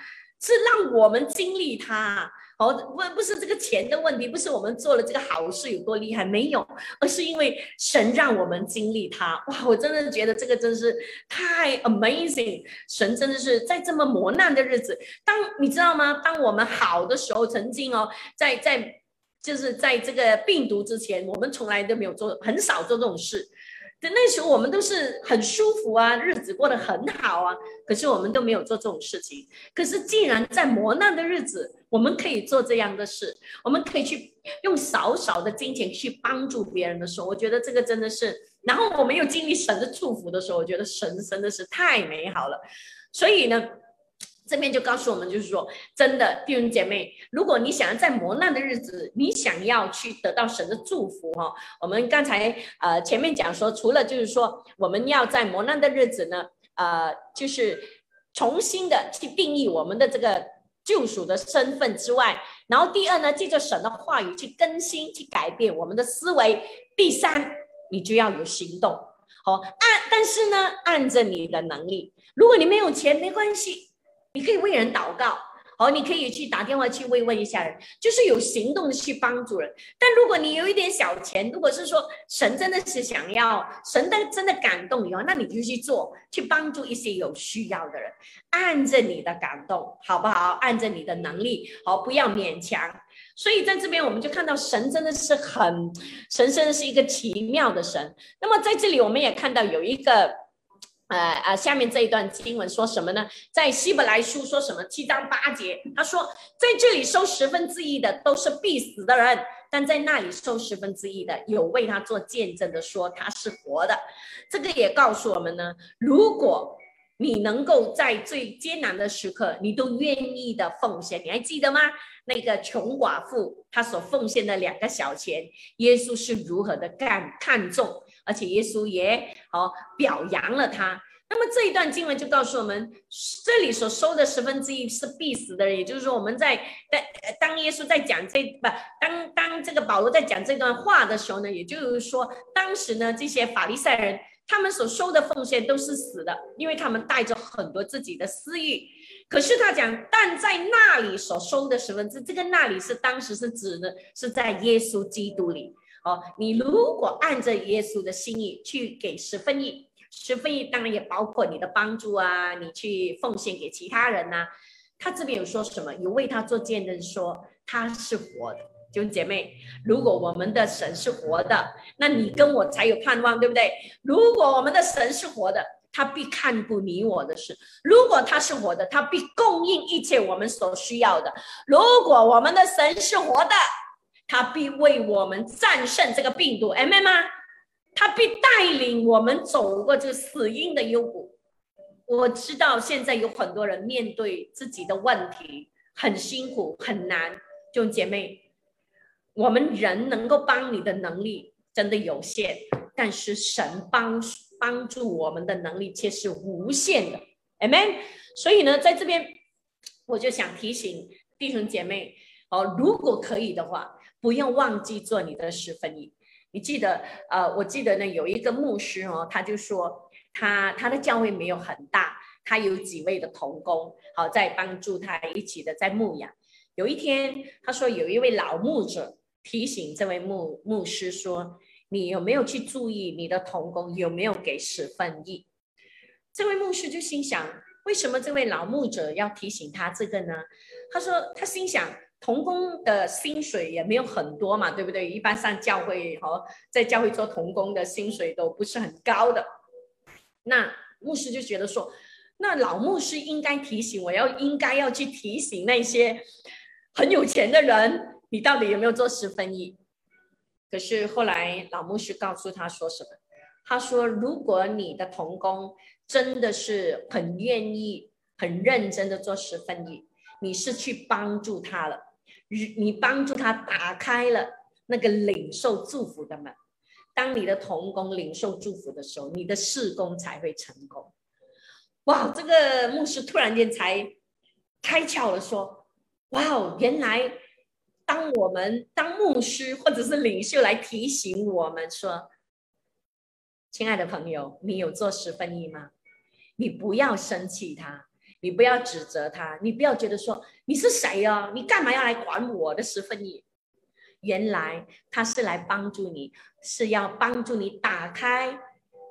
[SPEAKER 1] 是让我们经历他。好，不不是这个钱的问题，不是我们做了这个好事有多厉害，没有，而是因为神让我们经历它。哇，我真的觉得这个真是太 amazing，神真的是在这么磨难的日子，当你知道吗？当我们好的时候，曾经哦，在在就是在这个病毒之前，我们从来都没有做，很少做这种事。对那时候我们都是很舒服啊，日子过得很好啊，可是我们都没有做这种事情。可是既然在磨难的日子，我们可以做这样的事，我们可以去用少少的金钱去帮助别人的时候，我觉得这个真的是。然后我们又经历神的祝福的时候，我觉得神真的是太美好了。所以呢。这边就告诉我们，就是说，真的弟兄姐妹，如果你想要在磨难的日子，你想要去得到神的祝福哈，我们刚才呃前面讲说，除了就是说我们要在磨难的日子呢，呃，就是重新的去定义我们的这个救赎的身份之外，然后第二呢，借着神的话语去更新、去改变我们的思维，第三，你就要有行动，好按，但是呢，按着你的能力，如果你没有钱，没关系。你可以为人祷告，好，你可以去打电话去慰问一下人，就是有行动的去帮助人。但如果你有一点小钱，如果是说神真的是想要，神的真的感动你哦，那你就去做，去帮助一些有需要的人，按着你的感动，好不好？按着你的能力，好，不要勉强。所以在这边我们就看到神真的是很神圣，是一个奇妙的神。那么在这里我们也看到有一个。呃呃，下面这一段经文说什么呢？在希伯来书说什么？七章八节，他说，在这里收十分之一的都是必死的人，但在那里收十分之一的有为他做见证的，说他是活的。这个也告诉我们呢，如果你能够在最艰难的时刻，你都愿意的奉献，你还记得吗？那个穷寡妇她所奉献的两个小钱，耶稣是如何的看看重？而且耶稣也好表扬了他。那么这一段经文就告诉我们，这里所收的十分之一是必死的人。也就是说，我们在当当耶稣在讲这不当当这个保罗在讲这段话的时候呢，也就是说，当时呢这些法利赛人他们所收的奉献都是死的，因为他们带着很多自己的私欲。可是他讲，但在那里所收的十分之，这个那里是当时是指的是在耶稣基督里。哦，你如果按着耶稣的心意去给十分亿，十分亿当然也包括你的帮助啊，你去奉献给其他人呐。他这边有说什么？有为他做见证，说他是活的。弟兄姐妹，如果我们的神是活的，那你跟我才有盼望，对不对？如果我们的神是活的，他必看顾你我的事；如果他是活的，他必供应一切我们所需要的。如果我们的神是活的，他必为我们战胜这个病毒，M M 吗？他必带领我们走过这个死荫的幽谷。我知道现在有很多人面对自己的问题很辛苦很难，弟兄姐妹，我们人能够帮你的能力真的有限，但是神帮帮助我们的能力却是无限的，Amen。所以呢，在这边我就想提醒弟兄姐妹哦，如果可以的话，不要忘记做你的十分一。你记得呃，我记得呢，有一个牧师哦，他就说。他他的教会没有很大，他有几位的童工，好在帮助他一起的在牧养。有一天，他说有一位老牧者提醒这位牧牧师说：“你有没有去注意你的童工有没有给十分一？”这位牧师就心想：为什么这位老牧者要提醒他这个呢？他说他心想，童工的薪水也没有很多嘛，对不对？一般上教会和在教会做童工的薪水都不是很高的。那牧师就觉得说，那老牧师应该提醒我，要应该要去提醒那些很有钱的人，你到底有没有做十分一？可是后来老牧师告诉他说什么？他说，如果你的童工真的是很愿意、很认真的做十分一，你是去帮助他了，你帮助他打开了那个领受祝福的门。当你的童工领受祝福的时候，你的事工才会成功。哇，这个牧师突然间才开窍了，说：“哇哦，原来当我们当牧师或者是领袖来提醒我们说，亲爱的朋友，你有做十分一吗？你不要生气他，你不要指责他，你不要觉得说你是谁呀？你干嘛要来管我的十分一？”原来他是来帮助你，是要帮助你打开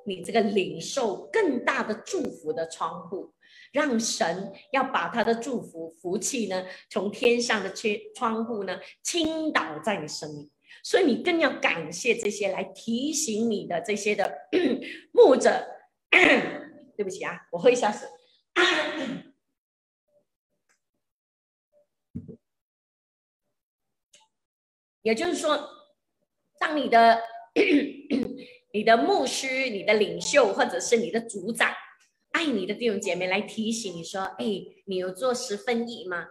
[SPEAKER 1] 你这个领受更大的祝福的窗户，让神要把他的祝福福气呢，从天上的窗窗户呢倾倒在你身上。所以你更要感谢这些来提醒你的这些的 牧者。对不起啊，我喝一下水。也就是说，当你的你的牧师、你的领袖，或者是你的组长，爱你的弟兄姐妹来提醒你说：“哎，你有做十分一吗？”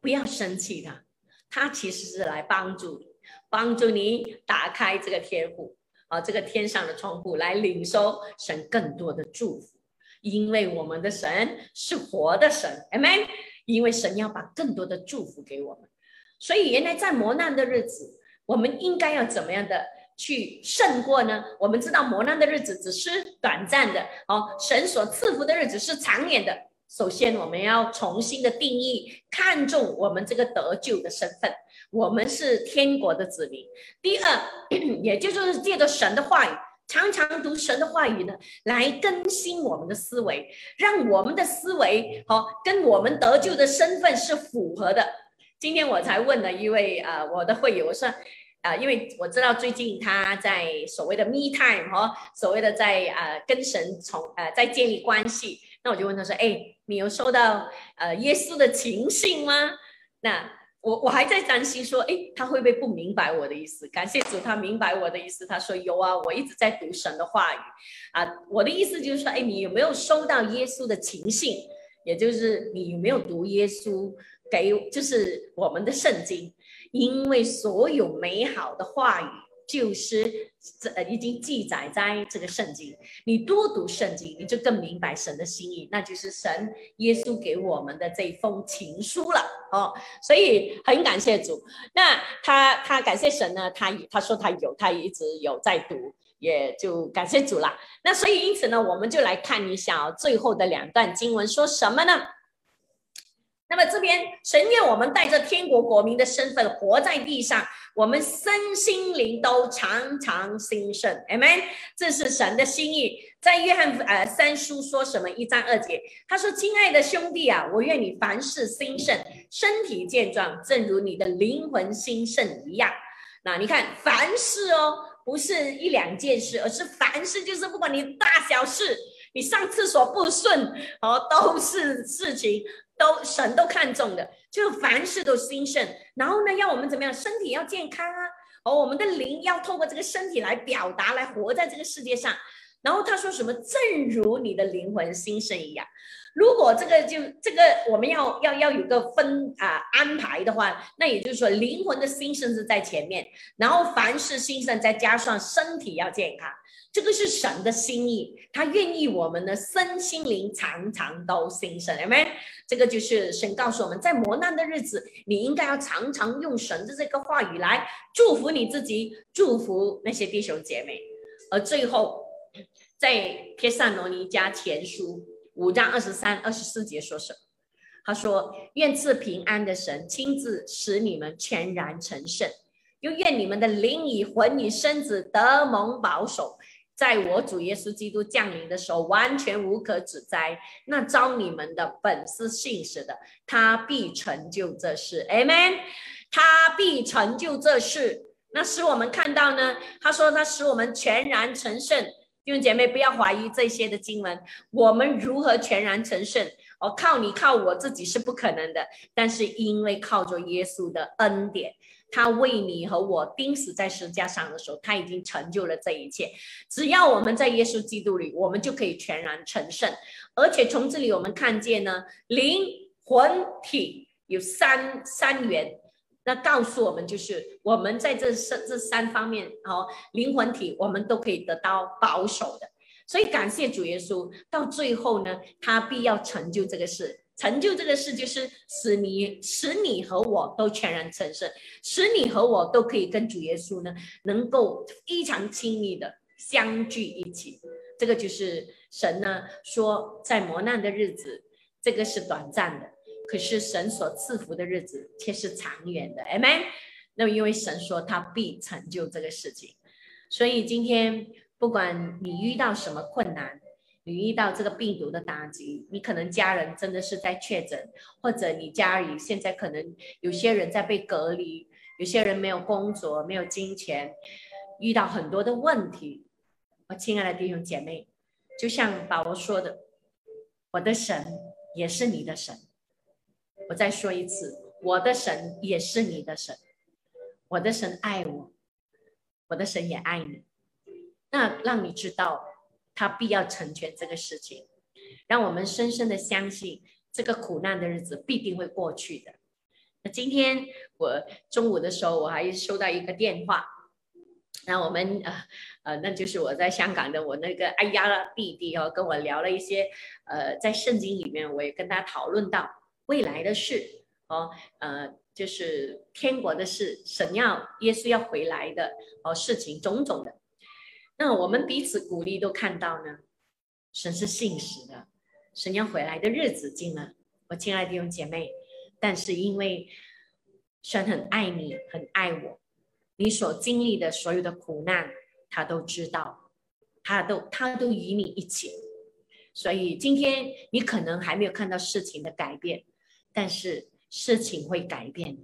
[SPEAKER 1] 不要生气他，他其实是来帮助你，帮助你打开这个天户啊，这个天上的窗户，来领受神更多的祝福。因为我们的神是活的神，Amen。因为神要把更多的祝福给我们。所以，原来在磨难的日子，我们应该要怎么样的去胜过呢？我们知道磨难的日子只是短暂的，哦，神所赐福的日子是长远的。首先，我们要重新的定义、看重我们这个得救的身份，我们是天国的子民。第二，也就是借着神的话语，常常读神的话语呢，来更新我们的思维，让我们的思维好跟我们得救的身份是符合的。今天我才问了一位呃我的会友，我说啊，因为我知道最近他在所谓的 me time 哈，所谓的在呃跟神从呃在建立关系，那我就问他说，哎，你有收到呃耶稣的情信吗？那我我还在担心说，哎，他会不会不明白我的意思？感谢主，他明白我的意思，他说有啊，我一直在读神的话语啊，我的意思就是说，哎，你有没有收到耶稣的情信？也就是你有没有读耶稣？给就是我们的圣经，因为所有美好的话语就是这已经记载在这个圣经。你多读圣经，你就更明白神的心意，那就是神耶稣给我们的这封情书了哦。所以很感谢主。那他他感谢神呢，他他说他有，他一直有在读，也就感谢主了。那所以因此呢，我们就来看一下最后的两段经文说什么呢？那么这边神愿我们带着天国国民的身份活在地上，我们身心灵都常常兴盛，amen。这是神的心意。在约翰呃三书说什么？一章二节，他说：“亲爱的兄弟啊，我愿你凡事兴盛，身体健壮，正如你的灵魂兴盛一样。”那你看，凡事哦，不是一两件事，而是凡事，就是不管你大小事，你上厕所不顺哦，都是事情。都神都看重的，就凡事都兴盛。然后呢，要我们怎么样？身体要健康啊！哦，我们的灵要透过这个身体来表达，来活在这个世界上。然后他说什么？正如你的灵魂兴盛一样。如果这个就这个我们要要要有个分啊安排的话，那也就是说灵魂的兴盛是在前面，然后凡事兴盛再加上身体要健康。这个是神的心意，他愿意我们的身心灵常常都兴盛，有没？这个就是神告诉我们在磨难的日子，你应该要常常用神的这个话语来祝福你自己，祝福那些弟兄姐妹。而最后，在帖撒罗尼迦前书五章二十三、二十四节说什么？他说：“愿赐平安的神亲自使你们全然成圣，又愿你们的灵与魂与身子得蒙保守。”在我主耶稣基督降临的时候，完全无可指摘。那招你们的本是信实的，他必成就这事。Amen。他必成就这事。那使我们看到呢？他说他使我们全然成圣。弟兄姐妹，不要怀疑这些的经文。我们如何全然成圣？哦，靠你靠我自己是不可能的。但是因为靠着耶稣的恩典。他为你和我钉死在十字架上的时候，他已经成就了这一切。只要我们在耶稣基督里，我们就可以全然成圣。而且从这里我们看见呢，灵魂体有三三元，那告诉我们就是我们在这三这三方面，哦，灵魂体我们都可以得到保守的。所以感谢主耶稣，到最后呢，他必要成就这个事。成就这个事，就是使你使你和我都全然成圣，使你和我都可以跟主耶稣呢，能够非常亲密的相聚一起。这个就是神呢说，在磨难的日子，这个是短暂的，可是神所赐福的日子却是长远的。Amen。那么因为神说他必成就这个事情，所以今天不管你遇到什么困难。你遇到这个病毒的打击，你可能家人真的是在确诊，或者你家里现在可能有些人在被隔离，有些人没有工作，没有金钱，遇到很多的问题。我亲爱的弟兄姐妹，就像保罗说的，我的神也是你的神。我再说一次，我的神也是你的神。我的神爱我，我的神也爱你。那让你知道。他必要成全这个事情，让我们深深的相信，这个苦难的日子必定会过去的。那今天我中午的时候，我还收到一个电话，那我们呃呃，那就是我在香港的我那个哎呀弟弟哦，跟我聊了一些呃，在圣经里面，我也跟他讨论到未来的事哦，呃，就是天国的事，神要耶稣要回来的哦，事情种种的。那我们彼此鼓励，都看到呢，神是信实的，神要回来的日子近了。我亲爱的弟兄姐妹，但是因为神很爱你，很爱我，你所经历的所有的苦难，他都知道，他都他都与你一起。所以今天你可能还没有看到事情的改变，但是事情会改变。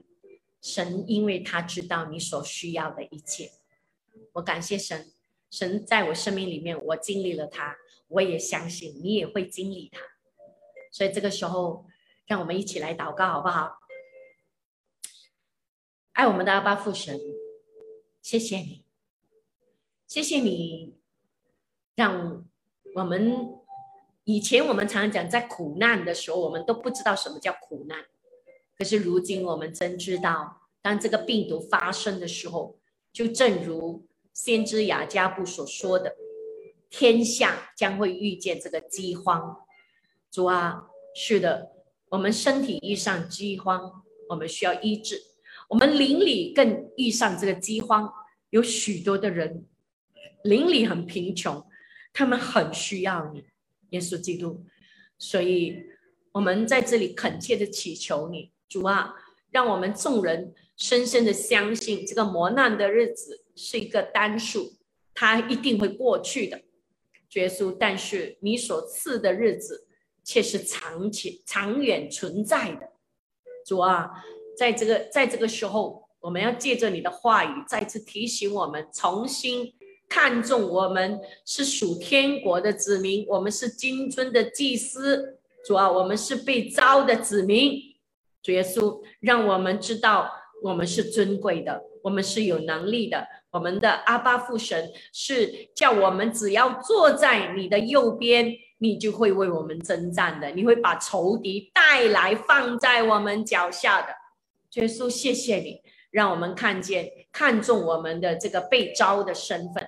[SPEAKER 1] 神因为他知道你所需要的一切，我感谢神。神在我生命里面，我经历了他，我也相信你也会经历他。所以这个时候，让我们一起来祷告，好不好？爱我们的阿爸父神，谢谢你，谢谢你，让我们以前我们常常讲，在苦难的时候，我们都不知道什么叫苦难。可是如今我们真知道，当这个病毒发生的时候，就正如。先知雅加布所说的，天下将会遇见这个饥荒。主啊，是的，我们身体遇上饥荒，我们需要医治；我们邻里更遇上这个饥荒，有许多的人邻里很贫穷，他们很需要你，耶稣基督。所以我们在这里恳切的祈求你，主啊，让我们众人深深的相信，这个磨难的日子是一个单数，它一定会过去的，耶稣。但是你所赐的日子却是长期、长远存在的，主啊，在这个在这个时候，我们要借着你的话语，再次提醒我们，重新看重我们是属天国的子民，我们是金尊的祭司。主啊，我们是被招的子民，主耶稣让我们知道我们是尊贵的，我们是有能力的。我们的阿巴父神是叫我们只要坐在你的右边，你就会为我们征战的，你会把仇敌带来放在我们脚下的。耶稣，谢谢你，让我们看见看重我们的这个被招的身份。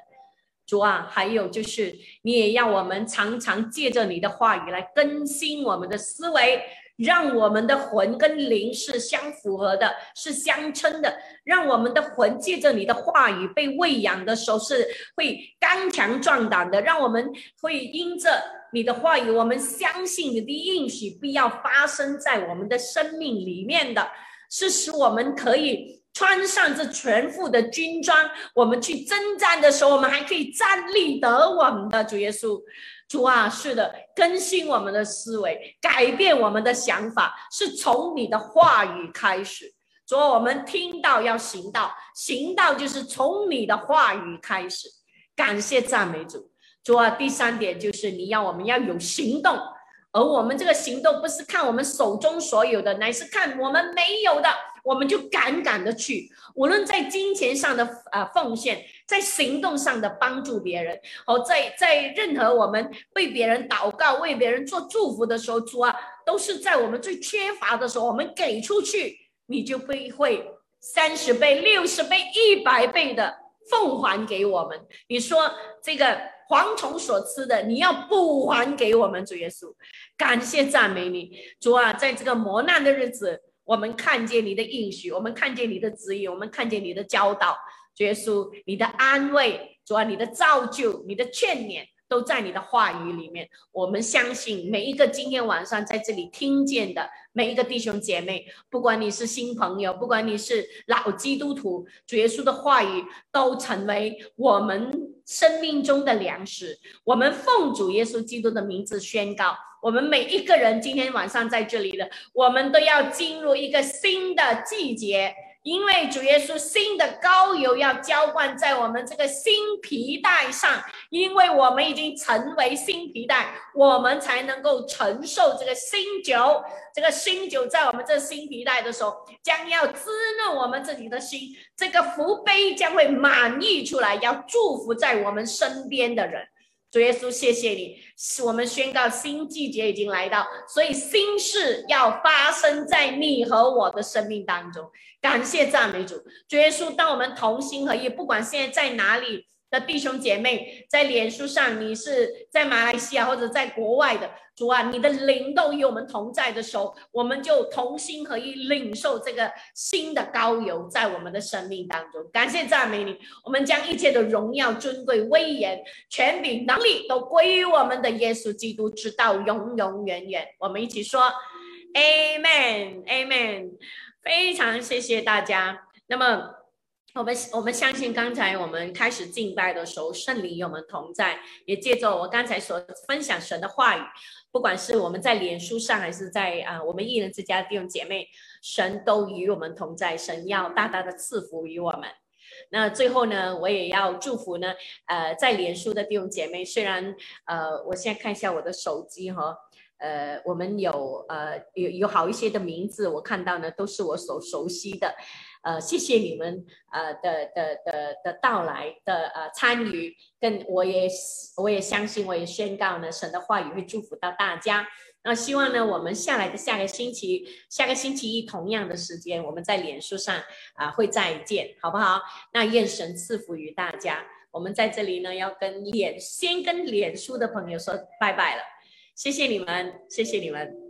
[SPEAKER 1] 主啊，还有就是，你也要我们常常借着你的话语来更新我们的思维，让我们的魂跟灵是相符合的，是相称的。让我们的魂借着你的话语被喂养的时候，是会刚强壮胆的。让我们会因着你的话语，我们相信你的应许必要发生在我们的生命里面的，是使我们可以。穿上这全副的军装，我们去征战的时候，我们还可以站立得稳的。主耶稣，主啊，是的，更新我们的思维，改变我们的想法，是从你的话语开始。主啊，我们听到要行道，行道就是从你的话语开始。感谢赞美主。主啊，第三点就是你要我们要有行动，而我们这个行动不是看我们手中所有的，乃是看我们没有的。我们就敢敢的去，无论在金钱上的呃奉献，在行动上的帮助别人，哦，在在任何我们为别人祷告、为别人做祝福的时候，主啊，都是在我们最缺乏的时候，我们给出去，你就会会三十倍、六十倍、一百倍的奉还给我们。你说这个蝗虫所吃的，你要补还给我们，主耶稣，感谢赞美你，主啊，在这个磨难的日子。我们看见你的应许，我们看见你的指引，我们看见你的教导，耶稣，你的安慰，主啊，你的造就，你的劝勉，都在你的话语里面。我们相信每一个今天晚上在这里听见的每一个弟兄姐妹，不管你是新朋友，不管你是老基督徒，主耶稣的话语都成为我们生命中的粮食。我们奉主耶稣基督的名字宣告。我们每一个人今天晚上在这里的，我们都要进入一个新的季节，因为主耶稣新的膏油要浇灌在我们这个新皮带上，因为我们已经成为新皮带，我们才能够承受这个新酒。这个新酒在我们这新皮带的时候，将要滋润我们自己的心，这个福杯将会满溢出来，要祝福在我们身边的人。主耶稣，谢谢你，我们宣告新季节已经来到，所以新事要发生在你和我的生命当中。感谢赞美主，主耶稣，当我们同心合意，不管现在在哪里。的弟兄姐妹，在脸书上，你是在马来西亚或者在国外的主啊，你的灵都与我们同在的时候，我们就同心合意领受这个新的高油在我们的生命当中。感谢赞美你，我们将一切的荣耀、尊贵、威严、权柄、能力都归于我们的耶稣基督，直到永永远远。我们一起说，Amen，Amen。非常谢谢大家。那么。我们我们相信，刚才我们开始敬拜的时候，圣灵与我们同在，也借着我刚才所分享神的话语，不管是我们在脸书上，还是在啊我们艺人之家的弟兄姐妹，神都与我们同在，神要大大的赐福于我们。那最后呢，我也要祝福呢，呃，在脸书的弟兄姐妹，虽然呃，我现在看一下我的手机哈，呃，我们有呃有有好一些的名字，我看到呢都是我所熟悉的。呃，谢谢你们呃的的的的到来的呃参与，跟我也我也相信，我也宣告呢，神的话语会祝福到大家。那希望呢，我们下来的下个星期，下个星期一同样的时间，我们在脸书上啊会再见，好不好？那愿神赐福于大家。我们在这里呢，要跟脸先跟脸书的朋友说拜拜了，谢谢你们，谢谢你们。